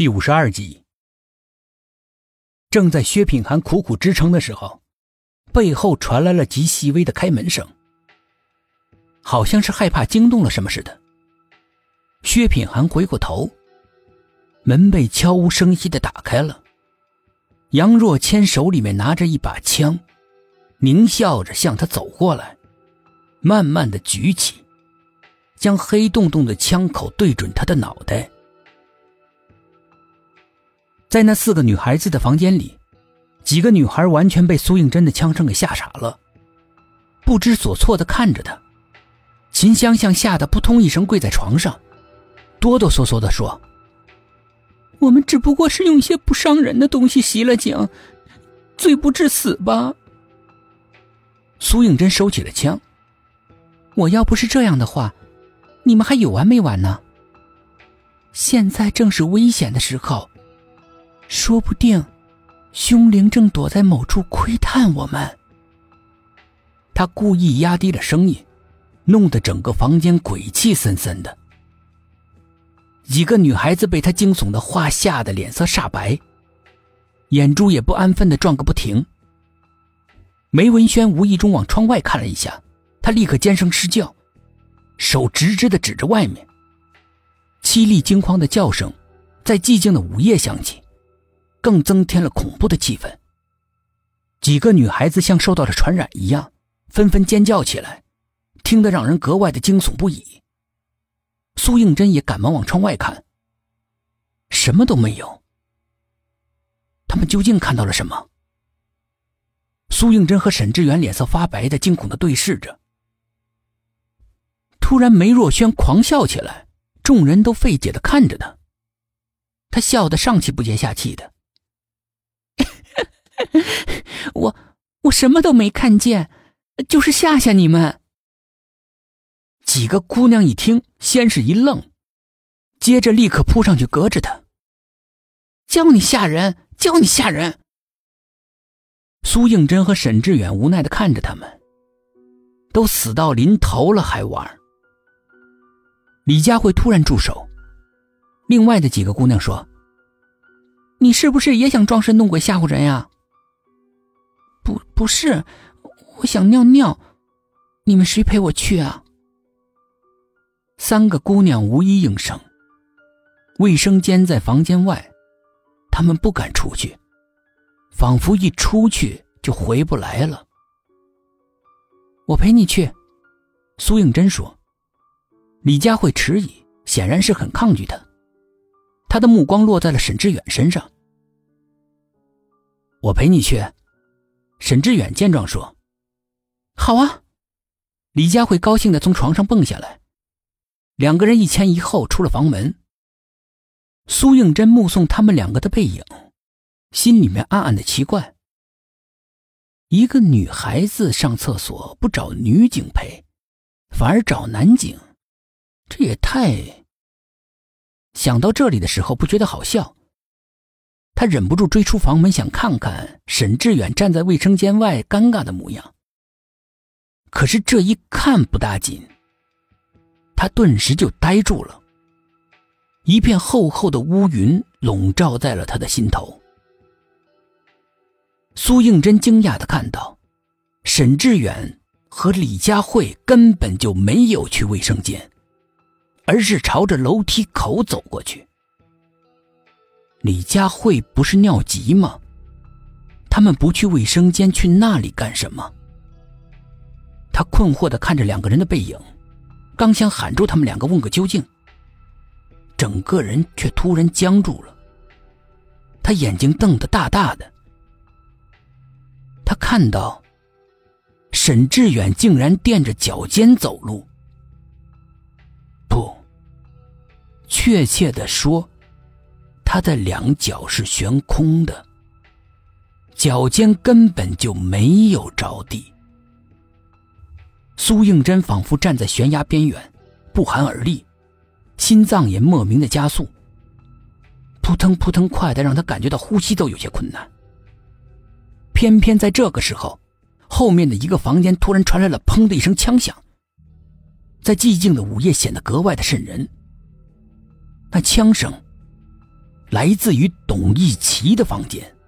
第五十二集，正在薛品涵苦苦支撑的时候，背后传来了极细微的开门声，好像是害怕惊动了什么似的。薛品涵回过头，门被悄无声息的打开了。杨若谦手里面拿着一把枪，狞笑着向他走过来，慢慢的举起，将黑洞洞的枪口对准他的脑袋。在那四个女孩子的房间里，几个女孩完全被苏应真的枪声给吓傻了，不知所措的看着他。秦香香吓得扑通一声跪在床上，哆哆嗦嗦的说：“我们只不过是用一些不伤人的东西袭了警，罪不至死吧。”苏应真收起了枪：“我要不是这样的话，你们还有完没完呢？现在正是危险的时候。”说不定，凶灵正躲在某处窥探我们。他故意压低了声音，弄得整个房间鬼气森森的。几个女孩子被他惊悚的话吓得脸色煞白，眼珠也不安分的转个不停。梅文轩无意中往窗外看了一下，他立刻尖声失叫，手直直的指着外面。凄厉惊慌的叫声，在寂静的午夜响起。更增添了恐怖的气氛。几个女孩子像受到了传染一样，纷纷尖叫起来，听得让人格外的惊悚不已。苏应真也赶忙往窗外看，什么都没有。他们究竟看到了什么？苏应真和沈志远脸色发白的惊恐的对视着。突然，梅若轩狂笑起来，众人都费解的看着他。他笑得上气不接下气的。我我什么都没看见，就是吓吓你们。几个姑娘一听，先是一愣，接着立刻扑上去隔着他。叫你吓人，叫你吓人。苏应真和沈志远无奈的看着他们，都死到临头了还玩。李佳慧突然住手，另外的几个姑娘说：“你是不是也想装神弄鬼吓唬人呀？”不是，我想尿尿，你们谁陪我去啊？三个姑娘无一应声。卫生间在房间外，他们不敢出去，仿佛一出去就回不来了。我陪你去，苏应真说。李佳慧迟疑，显然是很抗拒他。他的目光落在了沈志远身上。我陪你去。沈志远见状说：“好啊！”李佳慧高兴的从床上蹦下来，两个人一前一后出了房门。苏应真目送他们两个的背影，心里面暗暗的奇怪：一个女孩子上厕所不找女警陪，反而找男警，这也太……想到这里的时候，不觉得好笑。他忍不住追出房门，想看看沈志远站在卫生间外尴尬的模样。可是这一看不大紧，他顿时就呆住了。一片厚厚的乌云笼罩在了他的心头。苏应真惊讶的看到，沈志远和李佳慧根本就没有去卫生间，而是朝着楼梯口走过去。李佳慧不是尿急吗？他们不去卫生间，去那里干什么？他困惑的看着两个人的背影，刚想喊住他们两个问个究竟，整个人却突然僵住了。他眼睛瞪得大大的，他看到沈志远竟然垫着脚尖走路，不，确切的说。他的两脚是悬空的，脚尖根本就没有着地。苏应真仿佛站在悬崖边缘，不寒而栗，心脏也莫名的加速，扑腾扑腾快的让他感觉到呼吸都有些困难。偏偏在这个时候，后面的一个房间突然传来了“砰”的一声枪响，在寂静的午夜显得格外的瘆人。那枪声。来自于董一奇的房间。